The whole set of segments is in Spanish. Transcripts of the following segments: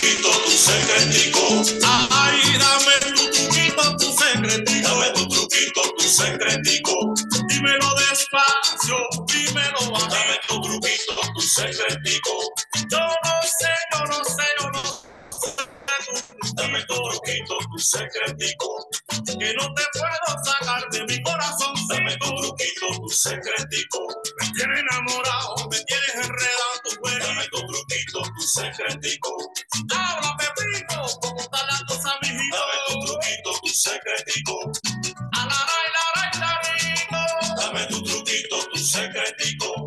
secretico. Ay, dame tu truquito, tu secretico. Dame tu truquito, tu secretico. Dímelo despacio, dímelo bajito. Dame tu truquito, tu secretico. Yo no sé, yo no sé. Dame tu truquito, tu secretico, que no te puedo sacar de mi corazón. Dame tu truquito, tu secretico, me tienes enamorado, me tienes enredado tu. Dame tu truquito, tu secretico, habla pepito, ¿cómo está la cosa, mijito? Dame tu truquito, tu secretico, a la la la la Dame tu truquito, tu secretico.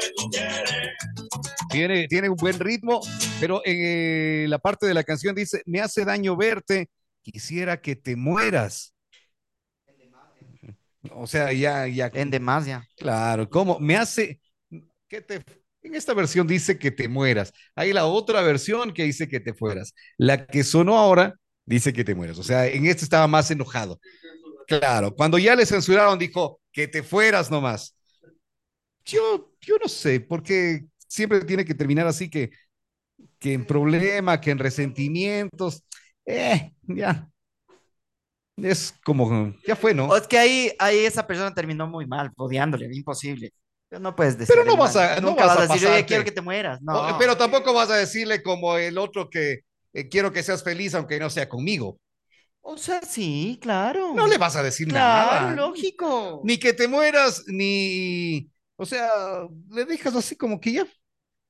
Que tú quieres? Tiene, tiene un buen ritmo, pero en eh, la parte de la canción dice, me hace daño verte, quisiera que te mueras. O sea, ya, ya, En demasia. claro, ¿cómo? Me hace, que te, en esta versión dice que te mueras. Hay la otra versión que dice que te fueras. La que sonó ahora dice que te mueras. O sea, en este estaba más enojado. Claro, cuando ya le censuraron, dijo que te fueras nomás. Yo, yo no sé, porque siempre tiene que terminar así que, que en problema, que en resentimientos. Eh, ya. Es como, ya fue, ¿no? Es que ahí, ahí esa persona terminó muy mal, odiándole, imposible. No puedes decir. Pero no vas a- no vas vas a decir, oye, quiero que te mueras. No. Pero tampoco vas a decirle como el otro que eh, quiero que seas feliz aunque no sea conmigo. O sea, sí, claro. No le vas a decir Claro, nada. lógico. Ni que te mueras, ni... O sea, le dejas así como que ya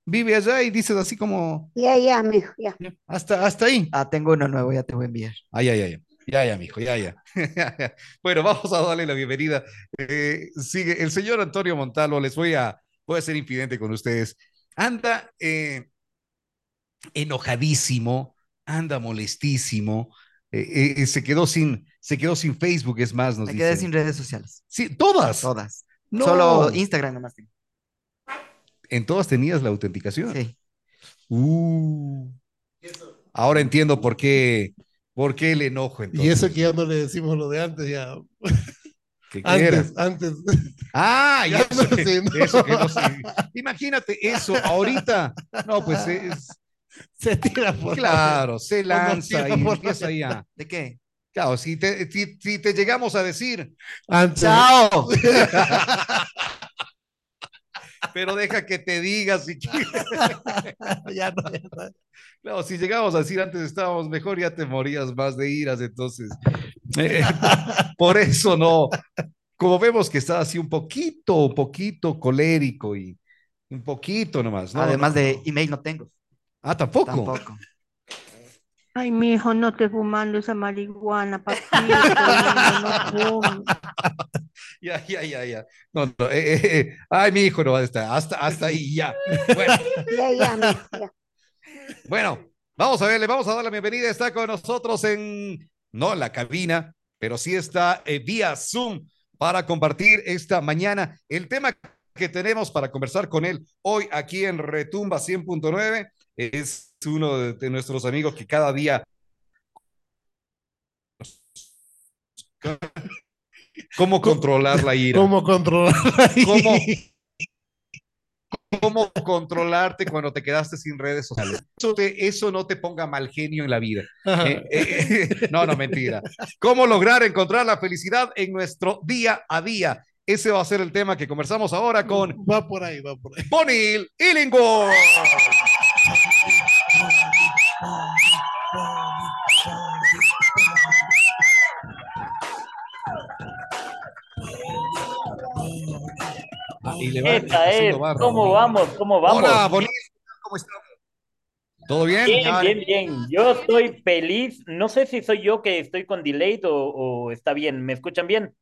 vive allá y dices así como Ya, ya, mijo, ya. hasta, hasta ahí. Ah, tengo uno nuevo, ya te voy a enviar. Ay, ay, ay. Ya, ya, mijo, ya, ya. Bueno, vamos a darle la bienvenida. Eh, sigue el señor Antonio Montalvo, les voy a, voy a ser infidente con ustedes. Anda eh, enojadísimo, anda molestísimo. Eh, eh, se quedó sin, se quedó sin Facebook, es más, nos Me quedé dice. sin redes sociales. Sí, todas. Todas. No. Solo Instagram nomás tengo. En todas tenías la autenticación. Sí. Uh. Ahora entiendo por qué, por qué el enojo. Y eso que ya no le decimos lo de antes, ya. ¿Qué-? Antes, antes. Ah, Ya eso, no que, sé, ¿no? eso que no sé. Imagínate eso ahorita. No, pues es, Se tira por claro, se lanza y por la empieza ahí a. ¿De qué? Claro, si te, si, si te llegamos a decir, Antes. ¡Chao! pero deja que te digas. Si, Ya no, ya no. claro, si llegamos a decir antes estábamos mejor, ya te morías más de iras. Entonces, eh, por eso no. Como vemos que está así un poquito, un poquito colérico y un poquito nomás. ¿no? Además No- de email no tengo. Ah, tampoco. Tampoco. Ay, mijo, no estés fumando esa marihuana, papito. no. Ya, ya, ya, ya. No, no, eh, eh, eh. Ay, mi hijo no va a estar. Hasta, hasta ahí, ya. Bueno, Ya, ya, ya. bueno, vamos a ver, le vamos a dar la bienvenida. Está con nosotros en, no en la cabina, pero sí está eh, vía Zoom para compartir esta mañana el tema que tenemos para conversar con él hoy aquí en Retumba 100.9. Es uno de, de nuestros amigos que cada día cómo controlar la ira. ¿Cómo controlar? ¿Cómo? cómo controlarte cuando te quedaste sin redes sociales. Eso, te- eso no te ponga mal genio en la vida. Eh, eh, eh, no, no, mentira. ¿Cómo lograr encontrar la felicidad en nuestro día a día? Ese va a ser el tema que conversamos ahora con Va por ahí, va por ahí. Bonil Illingworth. Y le va Esta es, ¿cómo vamos? ¿Cómo vamos? Hola, Bonil, ¿cómo estás? ¿Todo bien? Bien, bien, bien. Yo estoy feliz. No sé si soy yo que estoy con delay o, o está bien. ¿Me escuchan bien?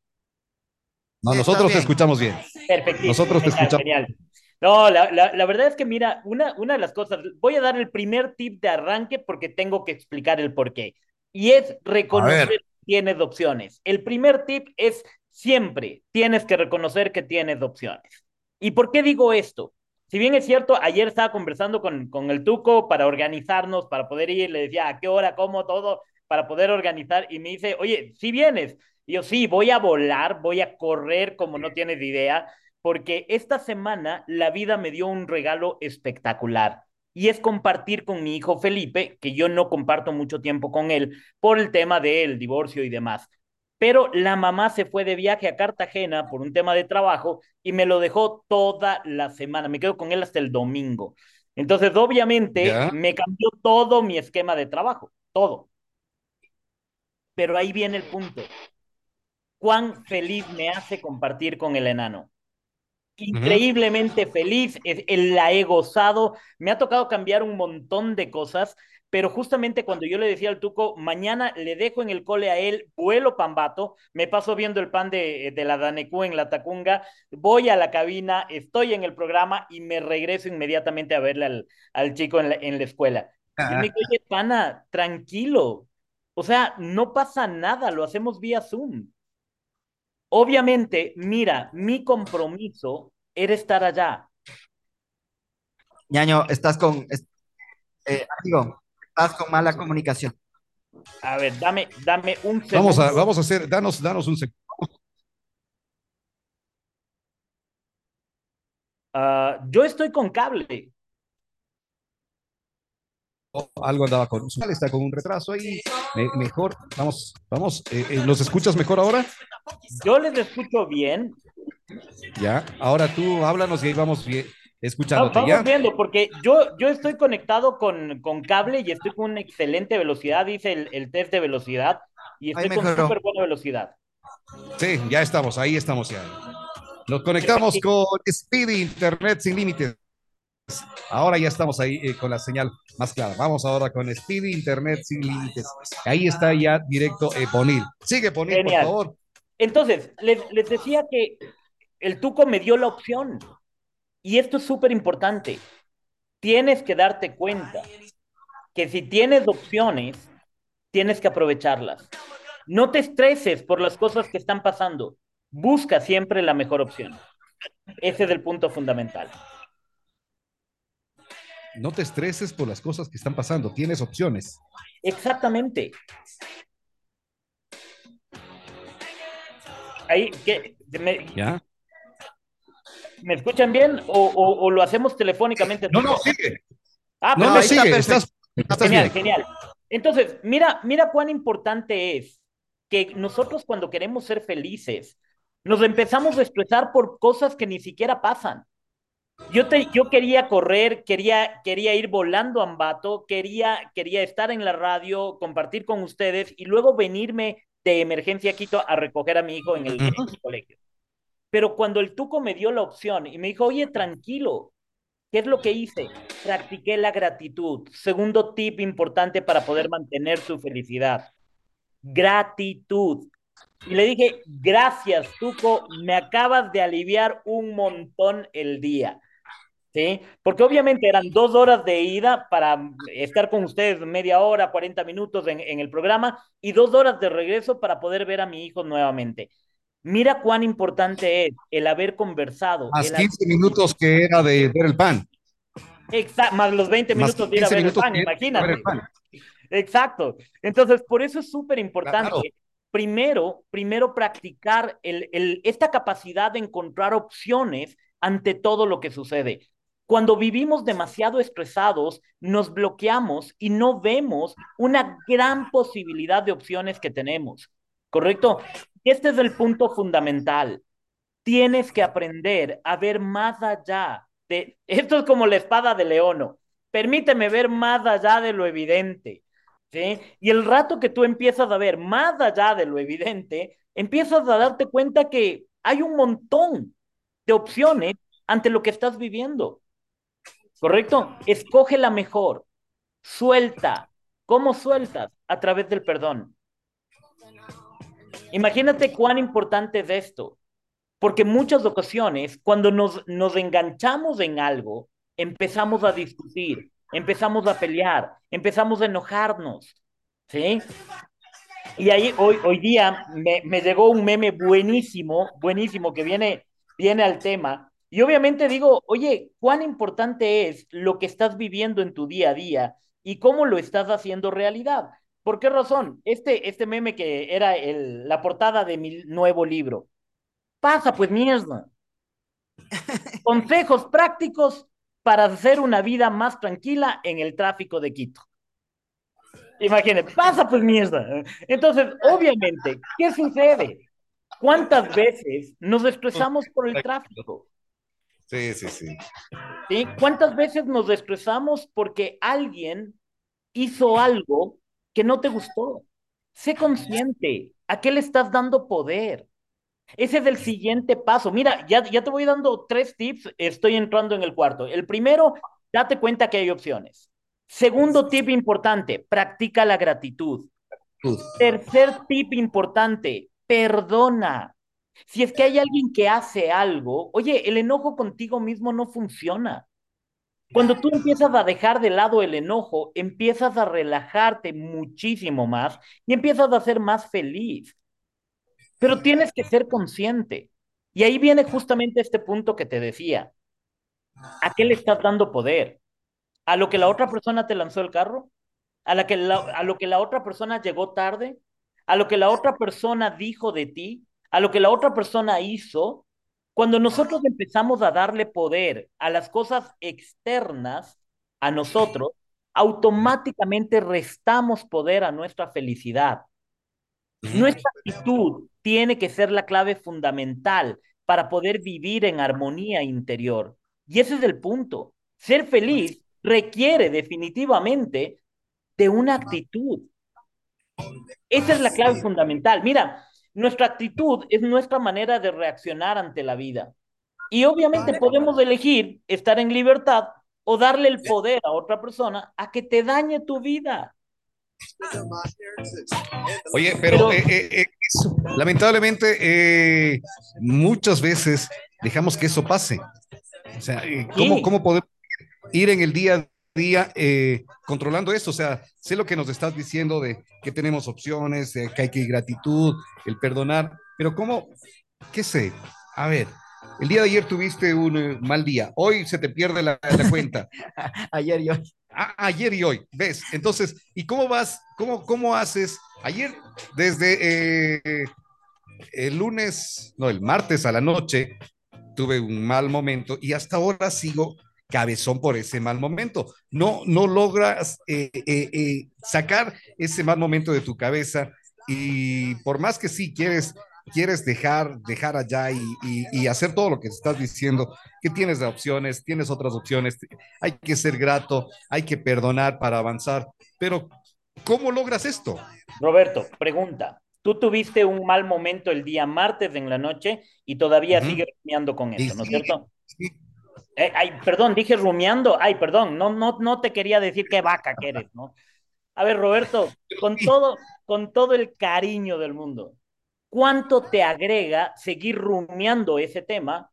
No, Sí, nosotros te escuchamos bien. Perfectísimo. Nosotros te escuchamos. genial. No, la, la, la verdad es que mira, una, una de las cosas, voy a dar el primer tip de arranque porque tengo que explicar el por qué. Y es reconocer que tienes opciones. El primer tip es siempre tienes que reconocer que tienes opciones. ¿Y por qué digo esto? Si bien es cierto, ayer estaba conversando con, con el Tuco para organizarnos, para poder ir, le decía a qué hora, cómo, todo, para poder organizar, y me dice, oye, si vienes. Yo, sí, voy a volar, voy a correr como no tienes idea, porque esta semana la vida me dio un regalo espectacular y es compartir con mi hijo Felipe, que yo no comparto mucho tiempo con él por el tema del divorcio y demás. Pero la mamá se fue de viaje a Cartagena por un tema de trabajo y me lo dejó toda la semana. Me quedo con él hasta el domingo. Entonces, obviamente, ¿Ya? me cambió todo mi esquema de trabajo, todo. Pero ahí viene el punto. ¿Cuán feliz me hace compartir con el enano? increíblemente feliz, es- el- la he gozado, me ha tocado cambiar un montón de cosas, pero justamente cuando yo le decía al Tuco, mañana le dejo en el cole a él, vuelo Pambato, me paso viendo el pan de, de la Danecú en la Tacunga, voy a la cabina, estoy en el programa y me regreso inmediatamente a verle al, al chico en la, en la escuela. Y él me dijo, oye, pana, tranquilo, o sea, no pasa nada, lo hacemos vía Zoom. Obviamente, mira, mi compromiso era estar allá. Ñaño, estás con, eh, amigo, estás con mala comunicación. A ver, dame, dame un segundo. Vamos a, vamos a hacer, danos, danos un segundo. Ah, yo estoy con cable. Algo andaba con está con un retraso ahí. Me- mejor, vamos, vamos. eh, eh, ¿Los escuchas mejor ahora? Yo les escucho bien. Ya. Ahora tú háblanos y ahí vamos bien, escuchándote vamos ya. viendo, porque yo, yo estoy conectado con, con cable y estoy con una excelente velocidad, dice el, el test de velocidad, y estoy con súper buena velocidad. Sí, ya estamos, ahí estamos ya. Nos conectamos con Speedy Internet sin límites. Ahora ya estamos ahí eh, con la señal más clara. Vamos ahora con Speedy Internet sin límites. Ahí está ya directo eh, Bonil. Sigue Bonil, por Genial. favor. Entonces, les, les decía que el Tuco me dio la opción. Y esto es súper importante. Tienes que darte cuenta que si tienes opciones, tienes que aprovecharlas. No te estreses por las cosas que están pasando. Busca siempre la mejor opción. Ese es el punto fundamental. No te estreses por las cosas que están pasando. Tienes opciones. Exactamente. Ahí, ¿qué? ¿Me, ¿Ya? Me escuchan bien o, o- o lo hacemos telefónicamente? No, no, sigue. Ah, No, no, está sigue. Estás, estás Genial, bien. genial. Entonces, mira, mira cuán importante es que nosotros cuando queremos ser felices, nos empezamos a estresar por cosas que ni siquiera pasan. Yo, te, yo quería correr, quería, quería ir volando a Ambato, quería, quería estar en la radio, compartir con ustedes y luego venirme de emergencia a Quito a recoger a mi hijo en el, en el colegio. Pero cuando el Tuco me dio la opción y me dijo, oye, tranquilo, ¿Qué es lo que hice? Practiqué la gratitud. Segundo tip importante para poder mantener su felicidad. Gratitud. Y le dije, gracias, Tuco, me acabas de aliviar un montón el día. ¿Sí? Porque obviamente eran dos horas de ida para estar con ustedes media hora, 40 minutos en, en el programa y dos horas de regreso para poder ver a mi hijo nuevamente. Mira cuán importante es el haber conversado. Más el 15 minutos que era de ver el pan. Exacto, más los 20 Más minutos de ir a 15 ver el pan, imagínate. ver el pan. Exacto. Entonces, por eso es súper importante. Claro. Primero, primero practicar el, el, esta capacidad de encontrar opciones ante todo lo que sucede. Cuando vivimos demasiado estresados, nos bloqueamos y no vemos una gran posibilidad de opciones que tenemos. ¿Correcto? Este es el punto fundamental. Tienes que aprender a ver más allá de... Esto es como la espada de Leono. Permíteme ver más allá de lo evidente. ¿sí? Y el rato que tú empiezas a ver más allá de lo evidente, empiezas a darte cuenta que hay un montón de opciones ante lo que estás viviendo. ¿Correcto? Escoge la mejor. Suelta. ¿Cómo sueltas? A través del perdón. Imagínate cuán importante es esto. Porque muchas ocasiones, cuando nos, nos enganchamos en algo, empezamos a discutir, empezamos a pelear, empezamos a enojarnos. ¿Sí? Y ahí hoy, hoy día me, me llegó un meme buenísimo, buenísimo, que viene, viene al tema. Y obviamente digo, oye, cuán importante es lo que estás viviendo en tu día a día y cómo lo estás haciendo realidad. ¿Por qué razón? Este, este meme que era el, la portada de mi nuevo libro. Pasa, pues mierda. Consejos prácticos para hacer una vida más tranquila en el tráfico de Quito. Imagínate, pasa pues mierda. Entonces, obviamente, ¿qué sucede? ¿Cuántas veces nos estresamos por el tráfico? Sí, sí, sí. ¿Sí? ¿Cuántas veces nos estresamos porque alguien hizo algo que no te gustó? Sé consciente. ¿A qué le estás dando poder? Ese es el siguiente paso. Mira, ya, ya te voy dando tres tips. Estoy entrando en el cuarto. El primero, date cuenta que hay opciones. Segundo tip importante, practica la gratitud. Tercer tip importante, perdona. Si es que hay alguien que hace algo, oye, el enojo contigo mismo no funciona. Cuando tú empiezas a dejar de lado el enojo, empiezas a relajarte muchísimo más y empiezas a ser más feliz. Pero tienes que ser consciente. Y ahí viene justamente este punto que te decía. ¿A qué le estás dando poder? ¿A lo que la otra persona te lanzó el carro? ¿A, la que a lo que la otra persona llegó tarde? ¿A lo que la otra persona dijo de ti? ¿A lo que la otra persona hizo? Cuando nosotros empezamos a darle poder a las cosas externas a nosotros, automáticamente restamos poder a nuestra felicidad. Nuestra actitud tiene que ser la clave fundamental para poder vivir en armonía interior. Y ese es el punto. Ser feliz requiere definitivamente de una actitud. Esa es la clave fundamental. Mira, nuestra actitud es nuestra manera de reaccionar ante la vida. Y obviamente podemos elegir estar en libertad o darle el poder a otra persona a que te dañe tu vida. Oye, pero, eh, eh, eh, lamentablemente muchas veces dejamos que eso pase. O sea, ¿cómo, ¿cómo podemos ir en el día día controlando esto? O sea, sé lo que nos estás diciendo de que tenemos opciones, que hay que gratitud, el perdonar, pero ¿cómo? ¿Qué sé? A ver, el día de ayer tuviste un mal día, hoy se te pierde la, la cuenta. ayer y hoy. Ah, ayer y hoy, ¿ves? Entonces, ¿y cómo vas? ¿Cómo, cómo haces? Ayer, desde eh, el lunes, no, el martes a la noche, tuve un mal momento y hasta ahora sigo cabezón por ese mal momento. No, no logras eh, eh, sacar ese mal momento de tu cabeza y por más que sí quieres quieres dejar, dejar allá y, y, hacer todo lo que estás diciendo, que tienes opciones, tienes otras opciones, hay que ser grato, hay que perdonar para avanzar, pero ¿cómo logras esto? Roberto, pregunta. Tú tuviste un mal momento el día martes en la noche y todavía sigues rumiando con eso, ¿no es cierto? Sí. Eh, ay, perdón, dije rumiando. Ay, perdón, no, no, no te quería decir qué vaca que eres, ¿no? A ver, Roberto, con todo, con todo el cariño del mundo, cuánto te agrega seguir rumiando ese tema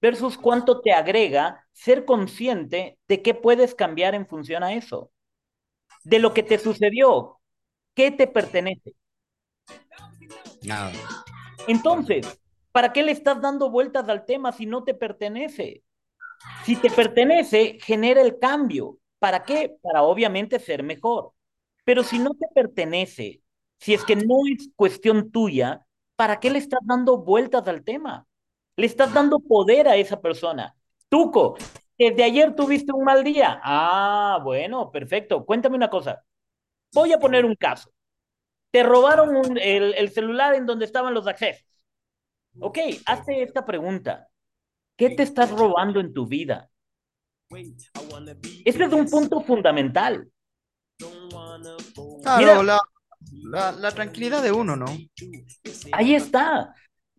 versus cuánto te agrega ser consciente de qué puedes cambiar en función a eso. De lo que te sucedió, ¿qué te pertenece? Nada. Entonces, ¿para qué le estás dando vueltas al tema si no te pertenece? Si te pertenece, genera el cambio. ¿Para qué? Para obviamente ser mejor. Pero si no te pertenece, si es que no es cuestión tuya, ¿para qué le estás dando vueltas al tema? Le estás dando poder a esa persona. Tuco, desde ayer tuviste un mal día. Ah, bueno, perfecto. Cuéntame una cosa. Voy a poner un caso. Te robaron el, el, celular en donde estaban los accesos. Ok, hazte esta pregunta. ¿Qué te estás robando en tu vida? Este es un punto fundamental. Claro, la, la, la, tranquilidad de uno, ¿no? Ahí está.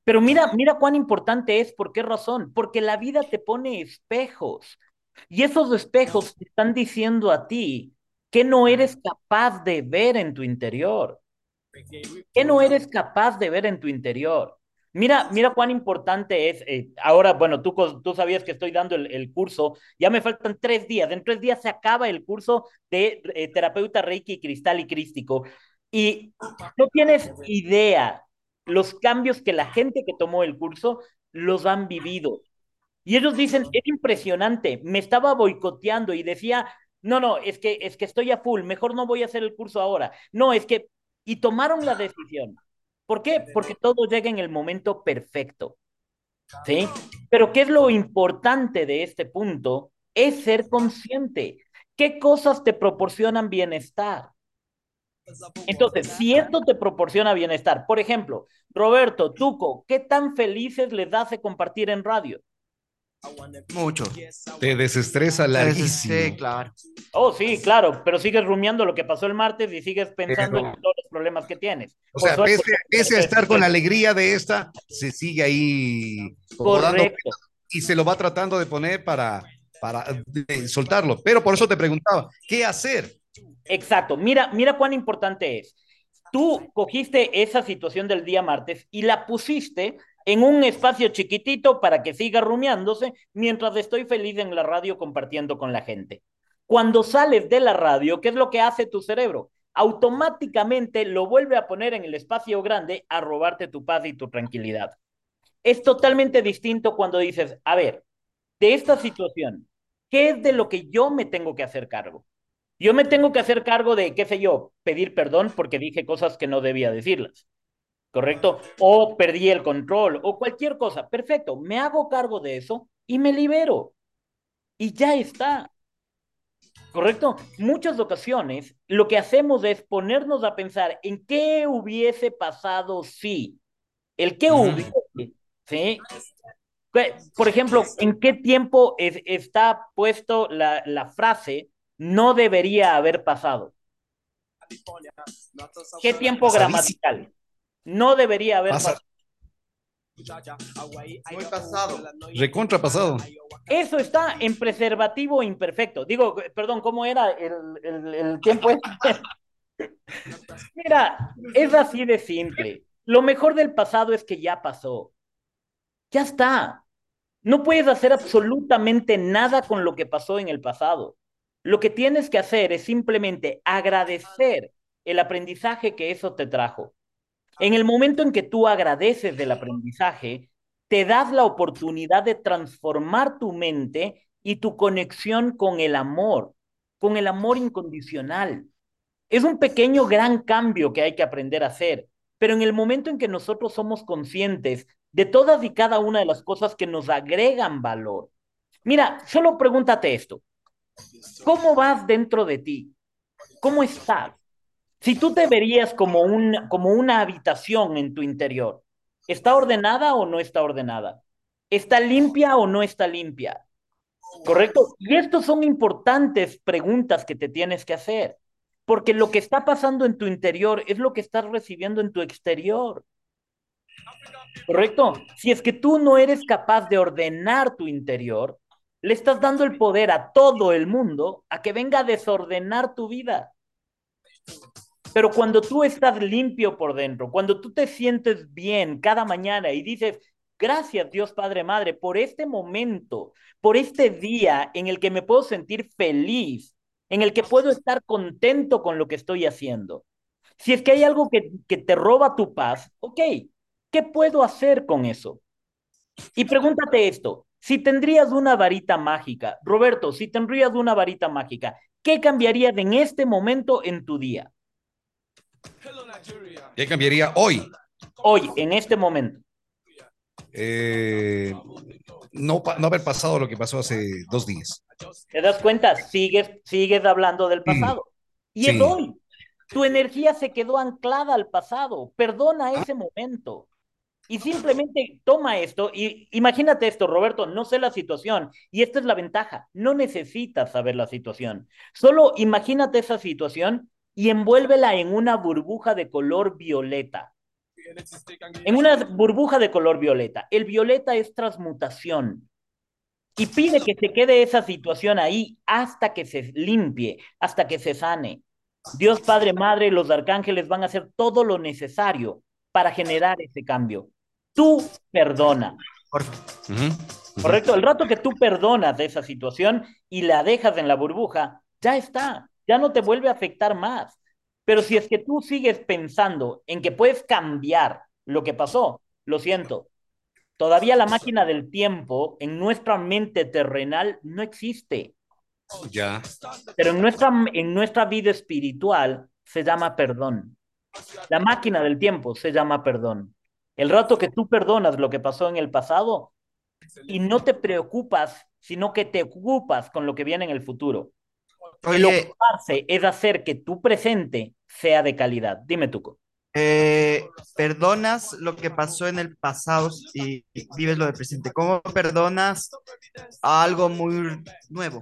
Pero mira, mira cuán importante es, ¿por qué razón? Porque la vida te pone espejos y esos espejos te están diciendo a ti que no eres capaz de ver en tu interior. ¿Qué no eres capaz de ver en tu interior? Mira, mira cuán importante es. Eh, ahora, bueno, tú, tú sabías que estoy dando el, el, curso. Ya me faltan tres días. En tres días se acaba el curso de eh, terapeuta Reiki, Cristal y Crístico. Y no tienes idea los cambios que la gente que tomó el curso los han vivido. Y ellos dicen, es impresionante, me estaba boicoteando y decía, no, no, es que, es que estoy a full, mejor no voy a hacer el curso ahora. No, es que, y tomaron la decisión. ¿Por qué? Porque todo llega en el momento perfecto. ¿Sí? Pero ¿qué es lo importante de este punto? Es ser consciente. ¿Qué cosas te proporcionan bienestar? Entonces, si esto te proporciona bienestar, por ejemplo, Roberto, Tuco, ¿qué tan felices les hace compartir en radio? Mucho. Te desestresa larguísimo. Sí, claro. Oh, sí, claro, pero sigues rumiando lo que pasó el martes y sigues pensando Pero- en todos los problemas que tienes. O sea, suerte, pese, pese a estar con la alegría de esta, se sigue ahí Correcto. y se lo va tratando de poner para, para soltarlo. Pero por eso te preguntaba, ¿qué hacer? Exacto. Mira, mira cuán importante es. Tú cogiste esa situación del día martes y la pusiste en un espacio chiquitito para que siga rumiándose mientras estoy feliz en la radio compartiendo con la gente. Cuando sales de la radio, ¿qué es lo que hace tu cerebro? Automáticamente lo vuelve a poner en el espacio grande a robarte tu paz y tu tranquilidad. Es totalmente distinto cuando dices, a ver, de esta situación, ¿qué es de lo que yo me tengo que hacer cargo? Yo me tengo que hacer cargo de, qué sé yo, pedir perdón porque dije cosas que no debía decirlas. ¿Correcto? O perdí el control o cualquier cosa. Perfecto, me hago cargo de eso y me libero. Y ya está. ¿Correcto? Muchas ocasiones lo que hacemos es ponernos a pensar en qué hubiese pasado si. El qué hubiese, ¿sí? Por ejemplo, ¿en qué tiempo es- está puesto la, la frase no debería haber pasado? ¿Qué tiempo gramatical? No debería haber Pasa- pasado. Muy pasado. Recontra pasado. Eso está en preservativo imperfecto. Digo, perdón, ¿cómo era el, el- el tiempo? este? Mira, es así de simple. Lo mejor del pasado es que ya pasó. Ya está. No puedes hacer absolutamente nada con lo que pasó en el pasado. Lo que tienes que hacer es simplemente agradecer el aprendizaje que eso te trajo. En el momento en que tú agradeces del aprendizaje, te das la oportunidad de transformar tu mente y tu conexión con el amor, con el amor incondicional. Es un pequeño gran cambio que hay que aprender a hacer, pero en el momento en que nosotros somos conscientes de todas y cada una de las cosas que nos agregan valor. Mira, solo pregúntate esto. ¿Cómo vas dentro de ti? ¿Cómo estás? Si tú te verías como, un, como una habitación en tu interior, ¿está ordenada o no está ordenada? ¿Está limpia o no está limpia? ¿Correcto? Y estas son importantes preguntas que te tienes que hacer, porque lo que está pasando en tu interior es lo que estás recibiendo en tu exterior. ¿Correcto? Si es que tú no eres capaz de ordenar tu interior, le estás dando el poder a todo el mundo a que venga a desordenar tu vida. Pero cuando tú estás limpio por dentro, cuando tú te sientes bien cada mañana y dices, gracias Dios Padre Madre por este momento, por este día en el que me puedo sentir feliz, en el que puedo estar contento con lo que estoy haciendo. Si es que hay algo que, que te roba tu paz, ok, ¿qué puedo hacer con eso? Y pregúntate esto, si tendrías una varita mágica, Roberto, si tendrías una varita mágica, ¿qué cambiarías en este momento en tu día? ¿Qué cambiaría hoy? Hoy, en este momento. Eh, no, no haber pasado lo que pasó hace dos días. ¿Te das cuenta? Sigues, sigues hablando del pasado. Y es hoy. Tu energía se quedó anclada al pasado. Perdona ese momento. Y simplemente toma esto y imagínate esto, Roberto, no sé la situación y esta es la ventaja, no necesitas saber la situación, solo imagínate esa situación y envuélvela en una burbuja de color violeta. En una burbuja de color violeta. El violeta es transmutación. Y pide que se quede esa situación ahí hasta que se limpie, hasta que se sane. Dios Padre, Madre, los arcángeles van a hacer todo lo necesario para generar ese cambio. Tú perdona. ¿correcto? El rato que tú perdonas de esa situación y la dejas en la burbuja, ya está, ya no te vuelve a afectar más. Pero si es que tú sigues pensando en que puedes cambiar lo que pasó, lo siento, Todavía la máquina del tiempo en nuestra mente terrenal no existe, Ya. pero en nuestra, en nuestra vida espiritual se llama perdón. La máquina del tiempo se llama perdón. El rato que tú perdonas lo que pasó en el pasado y no te preocupas, sino que te ocupas con lo que viene en el futuro. El Oye, ocuparse es hacer que tu presente sea de calidad. Dime tú. Eh, perdonas lo que pasó en el pasado y y vives lo del presente. ¿Cómo perdonas a algo muy nuevo?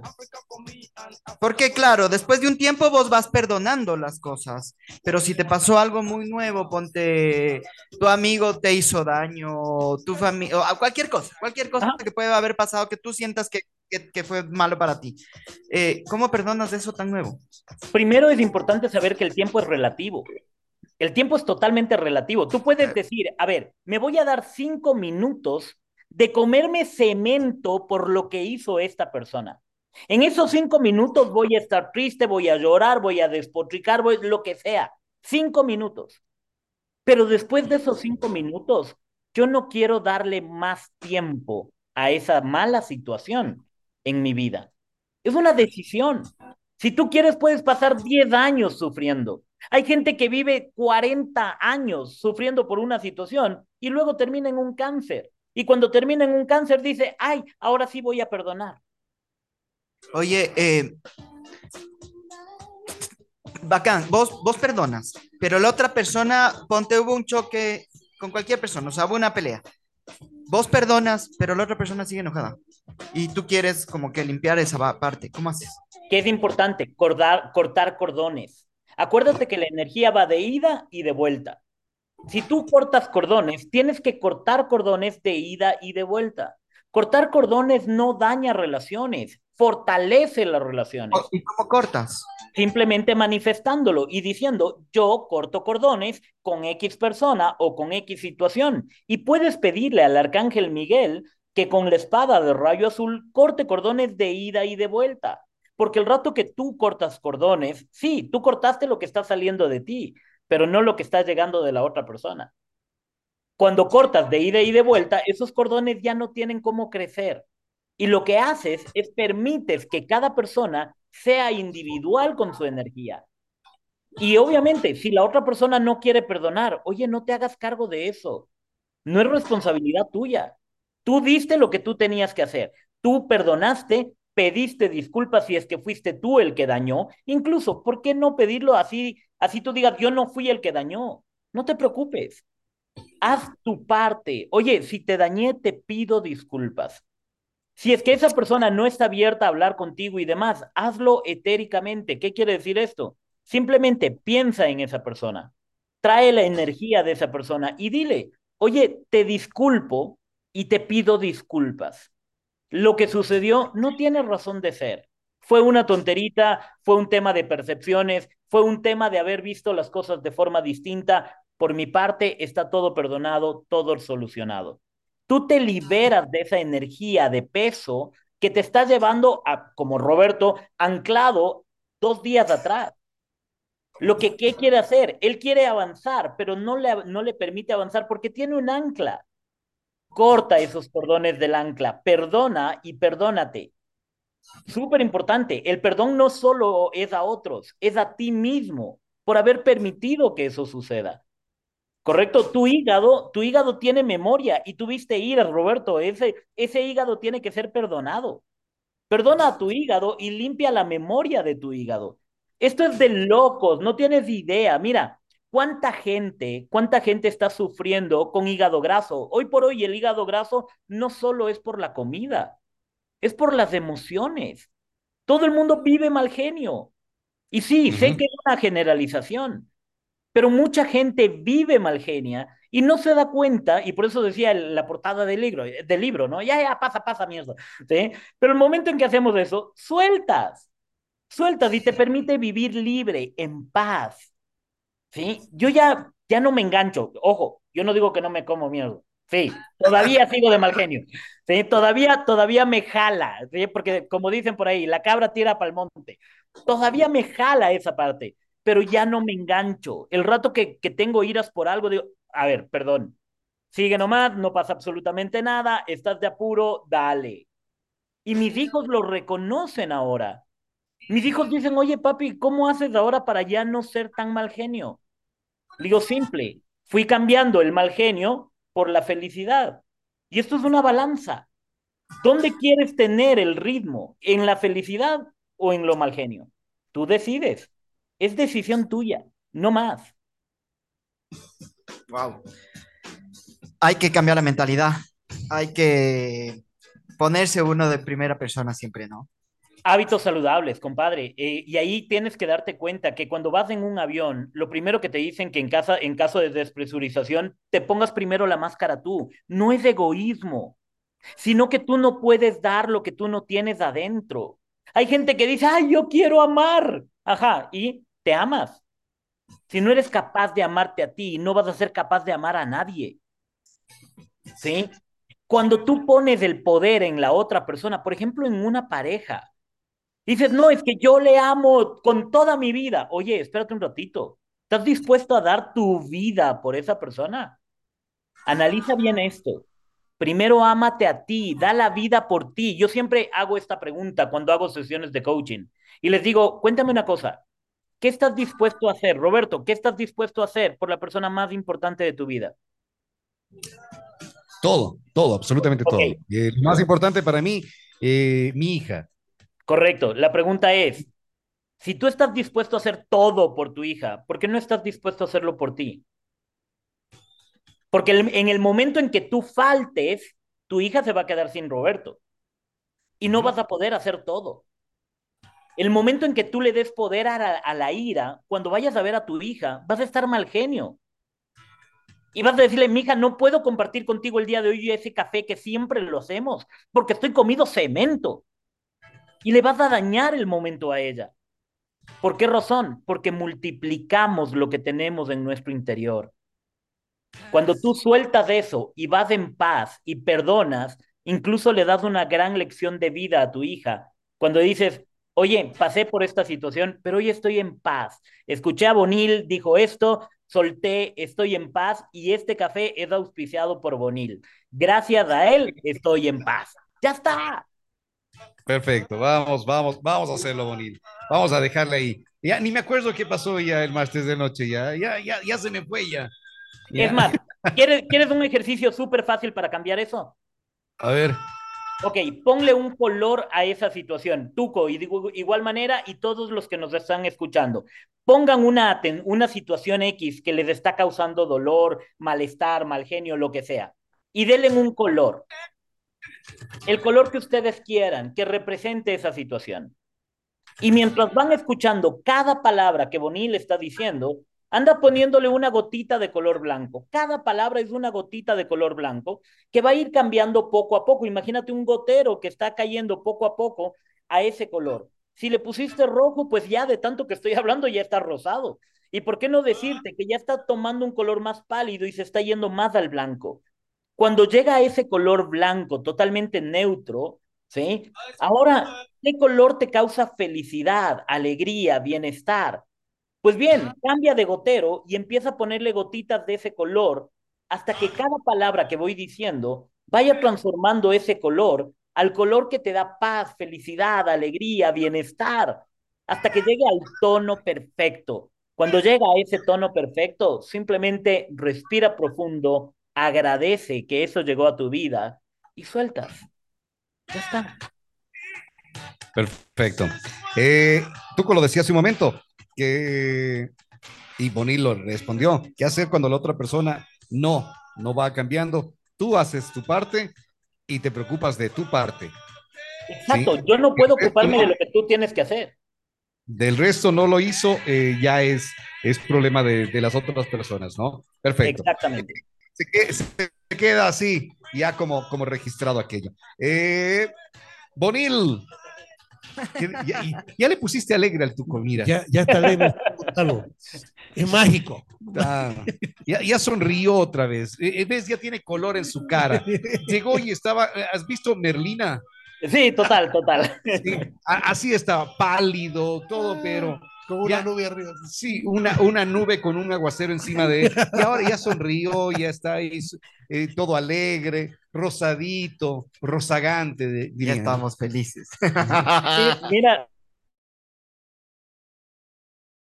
Porque claro, después de un tiempo vos vas perdonando las cosas, pero si te pasó algo muy nuevo, ponte, tu amigo te hizo daño, tu familia, cualquier cosa, cualquier cosa Ajá. que pueda haber pasado que tú sientas que, que- que fue malo para ti. Eh, ¿cómo perdonas eso tan nuevo? Primero es importante saber que el tiempo es relativo. El tiempo es totalmente relativo. Tú puedes decir, a ver, me voy a dar cinco minutos de comerme cemento por lo que hizo esta persona. En esos cinco minutos voy a estar triste, voy a llorar, voy a despotricar, voy, lo que sea. Cinco minutos. Pero después de esos cinco minutos, yo no quiero darle más tiempo a esa mala situación en mi vida. Es una decisión. Si tú quieres, puedes pasar 10 años sufriendo. Hay gente que vive 40 años sufriendo por una situación y luego termina en un cáncer. Y cuando termina en un cáncer dice, ay, ahora sí voy a perdonar. Oye, eh, bacán, vos, vos perdonas, pero la otra persona, ponte, hubo un choque con cualquier persona, o sea, hubo una pelea. Vos perdonas, pero la otra persona sigue enojada. Y tú quieres como que limpiar esa parte. ¿Cómo haces? que es importante, cortar, cortar cordones. Acuérdate que la energía va de ida y de vuelta. Si tú cortas cordones, tienes que cortar cordones de ida y de vuelta. Cortar cordones no daña relaciones, fortalece las relaciones. ¿Y cómo cortas? Simplemente manifestándolo y diciendo, yo corto cordones con X persona o con X situación. Y puedes pedirle al arcángel Miguel que con la espada de rayo azul corte cordones de ida y de vuelta. Porque el rato que tú cortas cordones, sí, tú cortaste lo que está saliendo de ti, pero no lo que está llegando de la otra persona. Cuando cortas de ida y de vuelta, esos cordones ya no tienen cómo crecer. Y lo que haces es permites que cada persona sea individual con su energía. Y obviamente, si la otra persona no quiere perdonar, oye, no te hagas cargo de eso. No es responsabilidad tuya. Tú diste lo que tú tenías que hacer. Tú perdonaste, pediste disculpas si es que fuiste tú el que dañó. Incluso, ¿por qué no pedirlo así? Así tú digas, yo no fui el que dañó. No te preocupes. Haz tu parte. Oye, si te dañé, te pido disculpas. Si es que esa persona no está abierta a hablar contigo y demás, hazlo etéricamente. ¿Qué quiere decir esto? Simplemente piensa en esa persona, trae la energía de esa persona y dile, oye, te disculpo y te pido disculpas. Lo que sucedió no tiene razón de ser. Fue una tonterita, fue un tema de percepciones, fue un tema de haber visto las cosas de forma distinta. Por mi parte, está todo perdonado, todo solucionado tú te liberas de esa energía de peso que te está llevando a, como Roberto, anclado dos días atrás. Lo que ¿qué quiere hacer? Él quiere avanzar, pero no le, no le permite avanzar porque tiene un ancla. Corta esos cordones del ancla, perdona y perdónate. Súper importante, el perdón no solo es a otros, es a ti mismo por haber permitido que eso suceda. Correcto, tu hígado, tu hígado tiene memoria y tuviste ira, Roberto, ese, ese hígado tiene que ser perdonado. Perdona a tu hígado y limpia la memoria de tu hígado. Esto es de locos, no tienes idea. Mira, cuánta gente, cuánta gente está sufriendo con hígado graso. Hoy por hoy el hígado graso no solo es por la comida, es por las emociones. Todo el mundo vive mal genio. Y sí, uh -huh. sé que es una generalización, pero mucha gente vive mal genia y no se da cuenta, y por eso decía la portada del libro, del libro ¿no? Ya, ya, pasa, pasa, mierda. ¿sí? Pero el momento en que hacemos eso, sueltas, sueltas y te permite vivir libre, en paz. ¿Sí? Yo ya, ya no me engancho, ojo, yo no digo que no me como mierda. Sí, todavía sigo de mal genio. Sí, todavía, todavía me jala, ¿sí? porque como dicen por ahí, la cabra tira para el monte. Todavía me jala esa parte pero ya no me engancho. El rato que, que tengo iras por algo, digo, a ver, perdón, sigue nomás, no pasa absolutamente nada, estás de apuro, dale. Y mis hijos lo reconocen ahora. Mis hijos dicen, oye papi, ¿cómo haces ahora para ya no ser tan mal genio? Digo, simple, fui cambiando el mal genio por la felicidad. Y esto es una balanza. ¿Dónde quieres tener el ritmo? ¿En la felicidad o en lo mal genio? Tú decides. Es decisión tuya, no más. Wow. Hay que cambiar la mentalidad. Hay que ponerse uno de primera persona siempre, ¿no? Hábitos saludables, compadre. Eh, y ahí tienes que darte cuenta que cuando vas en un avión, lo primero que te dicen que en, casa, en caso de despresurización, te pongas primero la máscara tú. No es egoísmo, sino que tú no puedes dar lo que tú no tienes adentro. Hay gente que dice, ay, yo quiero amar. Ajá, y te amas. Si no eres capaz de amarte a ti, no vas a ser capaz de amar a nadie. ¿Sí? Cuando tú pones el poder en la otra persona, por ejemplo, en una pareja, Dices, no, es que yo le amo con toda mi vida. Oye, espérate un ratito. ¿Estás dispuesto a dar tu vida por esa persona? Analiza bien esto. Primero ámate a ti, da la vida por ti. Yo siempre hago esta pregunta cuando hago sesiones de coaching y les digo, cuéntame una cosa. ¿Qué estás dispuesto a hacer, Roberto? ¿Qué estás dispuesto a hacer por la persona más importante de tu vida? Todo, todo, absolutamente todo. Ok. Eh, lo más importante para mí, eh, mi hija. Correcto. La pregunta es, si tú estás dispuesto a hacer todo por tu hija, ¿por qué no estás dispuesto a hacerlo por ti? Porque en el momento en que tú faltes, tu hija se va a quedar sin Roberto y no vas a poder hacer todo. El momento en que tú le des poder a la, a la ira, cuando vayas a ver a tu hija, vas a estar mal genio. Y vas a decirle, mija, no puedo compartir contigo el día de hoy ese café que siempre lo hacemos, porque estoy comido cemento. Y le vas a dañar el momento a ella. ¿Por qué razón? Porque multiplicamos lo que tenemos en nuestro interior. Cuando tú sueltas eso y vas en paz y perdonas, incluso le das una gran lección de vida a tu hija. Cuando dices, oye, pasé por esta situación, pero hoy estoy en paz. Escuché a Bonil, dijo esto, solté, estoy en paz y este café es auspiciado por Bonil. Gracias a él estoy en paz. Ya está. Perfecto, vamos, vamos, vamos a hacerlo bonito. Vamos a dejarle ahí. Ya ni me acuerdo qué pasó ya el martes de noche, ya, ya, ya, ya se me fue ya. Ya. Es más, ¿quieres, ¿quieres un ejercicio súper fácil para cambiar eso? A ver, Ok, ponle un color a esa situación. Tuco, y digo igual manera, y todos los que nos están escuchando, pongan una, una situación X que les está causando dolor, malestar, mal genio, lo que sea, y denle un color. El color que ustedes quieran, que represente esa situación. Y mientras van escuchando cada palabra que Bonil está diciendo, anda poniéndole una gotita de color blanco. Cada palabra es una gotita de color blanco que va a ir cambiando poco a poco. Imagínate un gotero que está cayendo poco a poco a ese color. Si le pusiste rojo, pues ya de tanto que estoy hablando ya está rosado. ¿Y por qué no decirte que ya está tomando un color más pálido y se está yendo más al blanco? Cuando llega a ese color blanco totalmente neutro, ¿sí? Ahora, ¿qué color te causa felicidad, alegría, bienestar? Pues bien, cambia de gotero y empieza a ponerle gotitas de ese color hasta que cada palabra que voy diciendo vaya transformando ese color al color que te da paz, felicidad, alegría, bienestar, hasta que llegue al tono perfecto. Cuando llega a ese tono perfecto, simplemente respira profundo, agradece que eso llegó a tu vida y sueltas. Ya está. perfecto. Eh, tú lo decías hace un momento, que, y Bonil lo respondió, ¿qué hacer cuando la otra persona no, no va cambiando? Tú haces tu parte y te preocupas de tu parte. Exacto, Sí. yo no puedo Esto ocuparme de lo que tú tienes que hacer. Del resto no lo hizo, eh, ya es, es problema de, de las otras personas, ¿no? Perfecto. Exactamente. Se, que- se queda así, ya como, como registrado aquello. Eh, Bonil, ya, ya- ya le pusiste alegre al tuco, mira. Ya, ya está alegre. Es mágico. Ah, ya, ya sonrió otra vez. Eh, ves, ya tiene color en su cara. Llegó y estaba, eh, ¿has visto Merlina? Sí, total, total. Sí, así estaba, pálido, todo, pero Con una Ya. nube arriba. Sí, una, una nube con un aguacero encima de él. Y ahora ya sonrió, ya está ahí eh, todo alegre, rosadito, rozagante. de- Ya estamos felices. Sí, mira,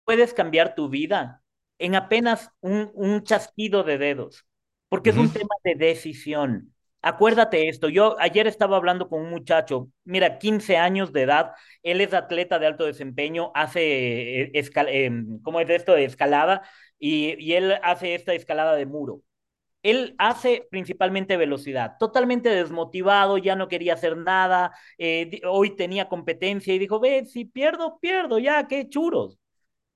puedes cambiar tu vida en apenas un, un chasquido de dedos, porque es un tema de decisión. Acuérdate esto, yo ayer estaba hablando con un muchacho, mira, 15 años de edad, él es atleta de alto desempeño, hace, eh, escal- em, ¿cómo es esto? De escalada, y, y él hace esta escalada de muro. Él hace principalmente velocidad, totalmente desmotivado, ya no quería hacer nada, eh, hoy tenía competencia y dijo, ve, si pierdo, pierdo, ya, qué churos.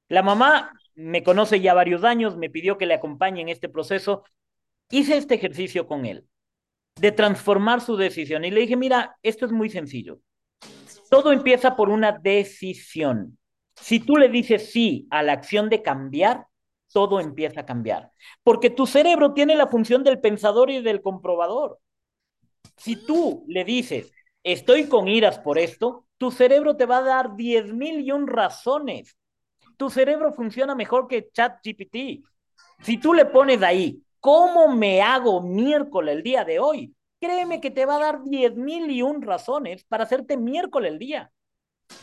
La mamá me conoce ya varios años, me pidió que le acompañe en este proceso. Hice este ejercicio con él, de transformar su decisión. Y le dije, mira, esto es muy sencillo. Todo empieza por una decisión. Si tú le dices sí a la acción de cambiar, todo empieza a cambiar. Porque tu cerebro tiene la función del pensador y del comprobador. Si tú le dices, estoy con iras por esto, tu cerebro te va a dar 10 mil y un razones. Tu cerebro funciona mejor que ChatGPT. Si tú le pones ahí, ¿cómo me hago miércoles el día de hoy? Créeme que te va a dar 10 mil y un razones para hacerte miércoles el día.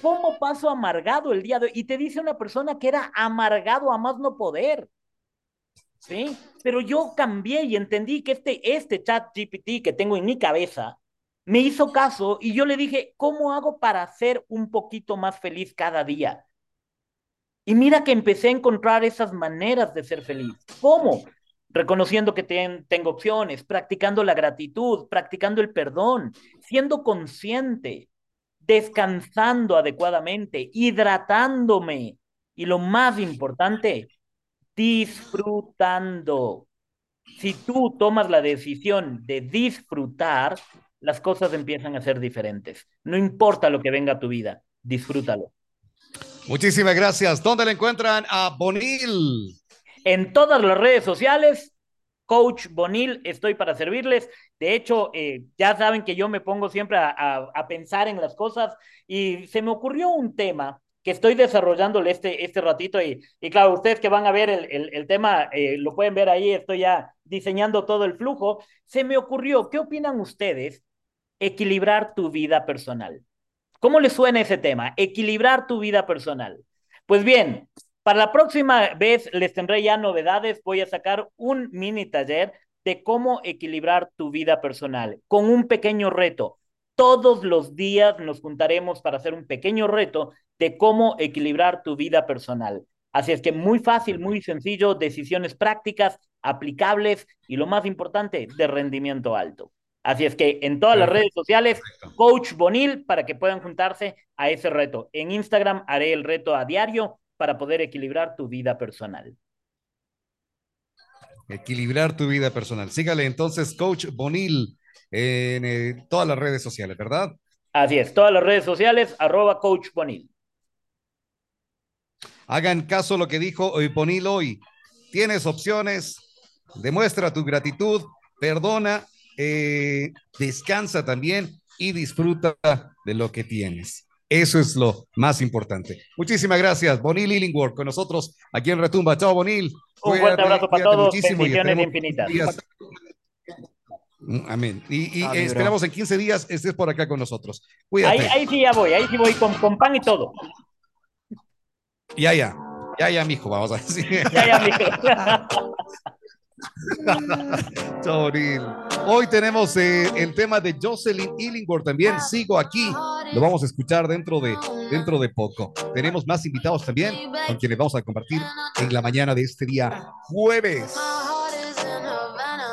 ¿Cómo paso amargado el día de hoy? Y te dice una persona que era amargado a más no poder. ¿Sí? Pero yo cambié y entendí que este, este chat GPT que tengo en mi cabeza me hizo caso y yo le dije, ¿cómo hago para ser un poquito más feliz cada día? Y mira que empecé a encontrar esas maneras de ser feliz. ¿Cómo? Reconociendo que ten- tengo opciones, practicando la gratitud, practicando el perdón, siendo consciente, descansando adecuadamente, hidratándome y lo más importante, disfrutando. Si tú tomas la decisión de disfrutar, las cosas empiezan a ser diferentes. No importa lo que venga a tu vida, disfrútalo. Muchísimas gracias. ¿Dónde le encuentran a Bonil? En todas las redes sociales, Coach Bonil, estoy para servirles. De hecho, eh, ya saben que yo me pongo siempre a, pensar en las cosas y se me ocurrió un tema que estoy desarrollándole este, este ratito y, y claro, ustedes que van a ver el, el- el tema, eh, lo pueden ver ahí, estoy ya diseñando todo el flujo. Se me ocurrió, ¿qué opinan ustedes? Equilibrar tu vida personal. ¿Cómo les suena ese tema? Equilibrar tu vida personal. Pues bien, para la próxima vez les tendré ya novedades. Voy a sacar un mini taller de cómo equilibrar tu vida personal con un pequeño reto. Todos los días nos juntaremos para hacer un pequeño reto de cómo equilibrar tu vida personal. Así es que muy fácil, muy sencillo, decisiones prácticas, aplicables y lo más importante, de rendimiento alto. Así es que en todas las redes sociales, Coach Bonil, para que puedan juntarse a ese reto. En Instagram haré el reto a diario para poder equilibrar tu vida personal. Equilibrar tu vida personal. Sígale entonces, Coach Bonil, en eh, todas las redes sociales, ¿verdad? Así es, todas las redes sociales, arroba Coach Bonil. Hagan caso a lo que dijo Bonil hoy. Tienes opciones, demuestra tu gratitud, perdona, eh, descansa también y disfruta de lo que tienes. Eso es lo más importante. Muchísimas gracias, Bonil Illingworth, con nosotros aquí en Retumba. Chao, Bonil. Un fuerte abrazo para todos, bendiciones infinitas. días- Mm, Amén. Y, Ah, esperamos en 15 días estés por acá con nosotros. Ahí, Cuídate. ahí sí ya voy, ahí sí voy con, con pan y todo. Ya, ya. Ya, ya, mijo, vamos a decir. Ya, ya, mijo. Bonil. Hoy tenemos eh, el tema de Jocelyn Illingworth también. Sigo aquí. Lo vamos a escuchar dentro de, dentro de poco. Tenemos más invitados también con quienes vamos a compartir en la mañana de este día jueves.